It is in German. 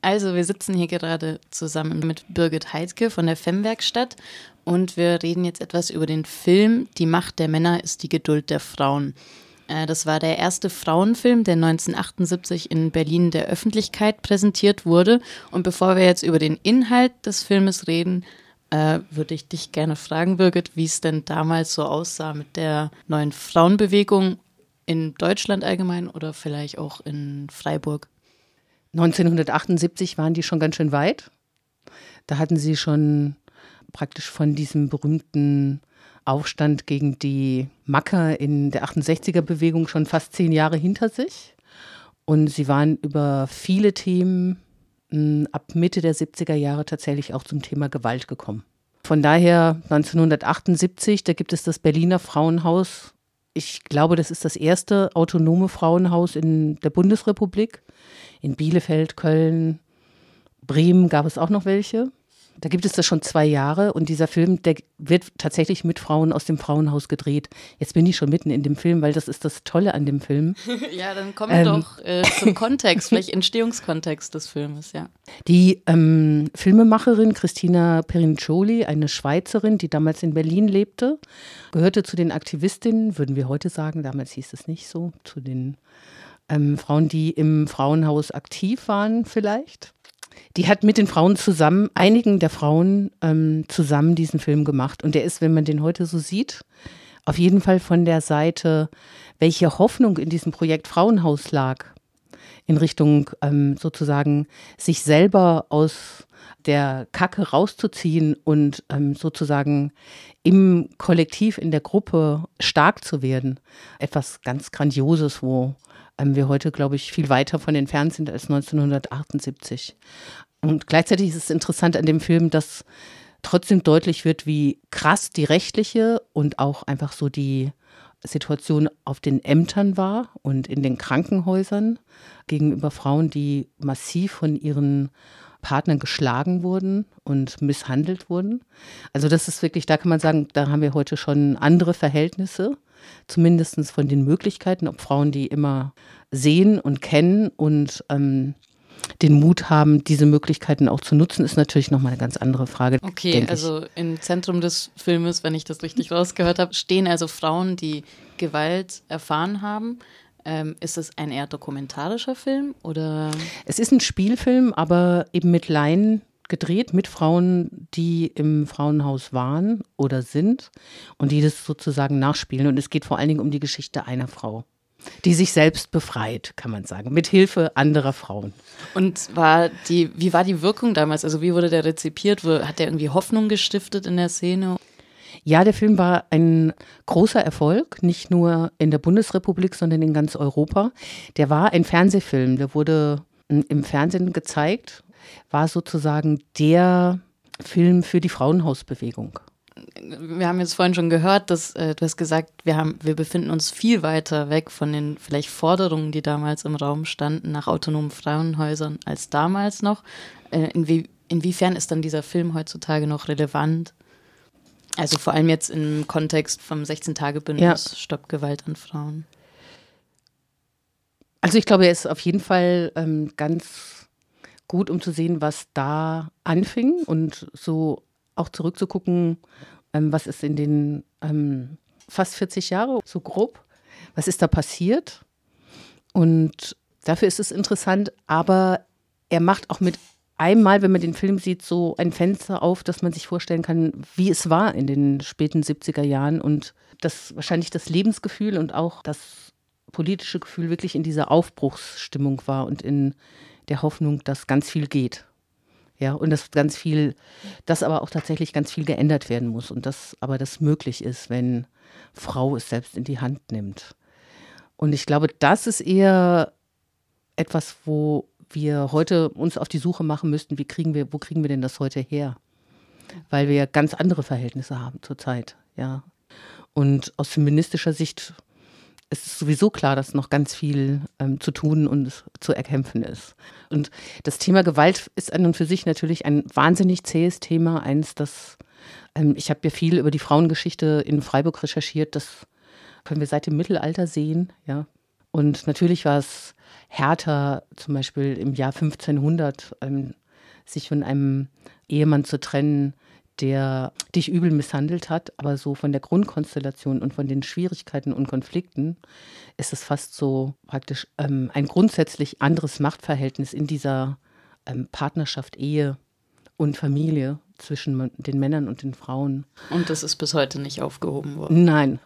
Also, wir sitzen hier gerade zusammen mit Birgit Heidke von der Femwerkstatt und wir reden jetzt etwas über den Film Die Macht der Männer ist die Geduld der Frauen. Äh, das war der erste Frauenfilm, der 1978 in Berlin der Öffentlichkeit präsentiert wurde. Und bevor wir jetzt über den Inhalt des Filmes reden, äh, würde ich dich gerne fragen, Birgit, wie es denn damals so aussah mit der neuen Frauenbewegung in Deutschland allgemein oder vielleicht auch in Freiburg. 1978 waren die schon ganz schön weit. Da hatten sie schon praktisch von diesem berühmten Aufstand gegen die Macker in der 68er-Bewegung schon fast zehn Jahre hinter sich. Und sie waren über viele Themen hm, ab Mitte der 70er Jahre tatsächlich auch zum Thema Gewalt gekommen. Von daher 1978, da gibt es das Berliner Frauenhaus. Ich glaube, das ist das erste autonome Frauenhaus in der Bundesrepublik. In Bielefeld, Köln, Bremen gab es auch noch welche. Da gibt es das schon zwei Jahre und dieser Film, der wird tatsächlich mit Frauen aus dem Frauenhaus gedreht. Jetzt bin ich schon mitten in dem Film, weil das ist das Tolle an dem Film. ja, dann kommen wir ähm, doch äh, zum Kontext, vielleicht Entstehungskontext des Filmes, ja. Die ähm, Filmemacherin Christina Perincioli, eine Schweizerin, die damals in Berlin lebte, gehörte zu den Aktivistinnen, würden wir heute sagen, damals hieß es nicht so, zu den ähm, Frauen, die im Frauenhaus aktiv waren vielleicht die hat mit den Frauen zusammen, einigen der Frauen ähm, zusammen diesen Film gemacht. Und der ist, wenn man den heute so sieht, auf jeden Fall von der Seite, welche Hoffnung in diesem Projekt Frauenhaus lag, in Richtung ähm, sozusagen sich selber aus der Kacke rauszuziehen und ähm, sozusagen im Kollektiv, in der Gruppe stark zu werden. Etwas ganz Grandioses, wo ähm, wir heute, glaube ich, viel weiter von entfernt sind als 1978. Und gleichzeitig ist es interessant an dem Film, dass trotzdem deutlich wird, wie krass die rechtliche und auch einfach so die Situation auf den Ämtern war und in den Krankenhäusern gegenüber Frauen, die massiv von ihren Partnern geschlagen wurden und misshandelt wurden. Also das ist wirklich, da kann man sagen, da haben wir heute schon andere Verhältnisse zumindest von den Möglichkeiten, ob Frauen die immer sehen und kennen und ähm, den Mut haben, diese Möglichkeiten auch zu nutzen, ist natürlich nochmal eine ganz andere Frage. Okay, also im Zentrum des Filmes, wenn ich das richtig rausgehört habe, stehen also Frauen, die Gewalt erfahren haben. Ähm, ist es ein eher dokumentarischer Film oder? Es ist ein Spielfilm, aber eben mit Laien gedreht mit Frauen, die im Frauenhaus waren oder sind und die das sozusagen nachspielen. Und es geht vor allen Dingen um die Geschichte einer Frau, die sich selbst befreit, kann man sagen, mit Hilfe anderer Frauen. Und war die, wie war die Wirkung damals? Also wie wurde der rezipiert? Hat der irgendwie Hoffnung gestiftet in der Szene? Ja, der Film war ein großer Erfolg, nicht nur in der Bundesrepublik, sondern in ganz Europa. Der war ein Fernsehfilm, der wurde im Fernsehen gezeigt war sozusagen der Film für die Frauenhausbewegung. Wir haben jetzt vorhin schon gehört, dass äh, du hast gesagt, wir, haben, wir befinden uns viel weiter weg von den vielleicht Forderungen, die damals im Raum standen, nach autonomen Frauenhäusern als damals noch. Äh, inwie, inwiefern ist dann dieser Film heutzutage noch relevant? Also vor allem jetzt im Kontext vom 16-Tage-Bündnis ja. Stopp Gewalt an Frauen. Also ich glaube, er ist auf jeden Fall ähm, ganz gut, um zu sehen, was da anfing und so auch zurückzugucken, ähm, was ist in den ähm, fast 40 Jahren so grob, was ist da passiert. Und dafür ist es interessant, aber er macht auch mit einmal, wenn man den Film sieht, so ein Fenster auf, dass man sich vorstellen kann, wie es war in den späten 70er Jahren und das wahrscheinlich das Lebensgefühl und auch das politische Gefühl wirklich in dieser Aufbruchsstimmung war und in der Hoffnung, dass ganz viel geht. Ja, und dass ganz viel, dass aber auch tatsächlich ganz viel geändert werden muss und dass aber das möglich ist, wenn Frau es selbst in die Hand nimmt. Und ich glaube, das ist eher etwas, wo wir heute uns auf die Suche machen müssten, wie kriegen wir, wo kriegen wir denn das heute her? Weil wir ganz andere Verhältnisse haben zurzeit, ja. Und aus feministischer Sicht es ist sowieso klar, dass noch ganz viel ähm, zu tun und zu erkämpfen ist. Und das Thema Gewalt ist an und für sich natürlich ein wahnsinnig zähes Thema. Eins, das ähm, ich habe ja viel über die Frauengeschichte in Freiburg recherchiert. Das können wir seit dem Mittelalter sehen. Ja, Und natürlich war es härter, zum Beispiel im Jahr 1500, ähm, sich von einem Ehemann zu trennen, der dich übel misshandelt hat, aber so von der Grundkonstellation und von den Schwierigkeiten und Konflikten ist es fast so praktisch ähm, ein grundsätzlich anderes Machtverhältnis in dieser ähm, Partnerschaft, Ehe und Familie zwischen den Männern und den Frauen. Und das ist bis heute nicht aufgehoben worden? Nein,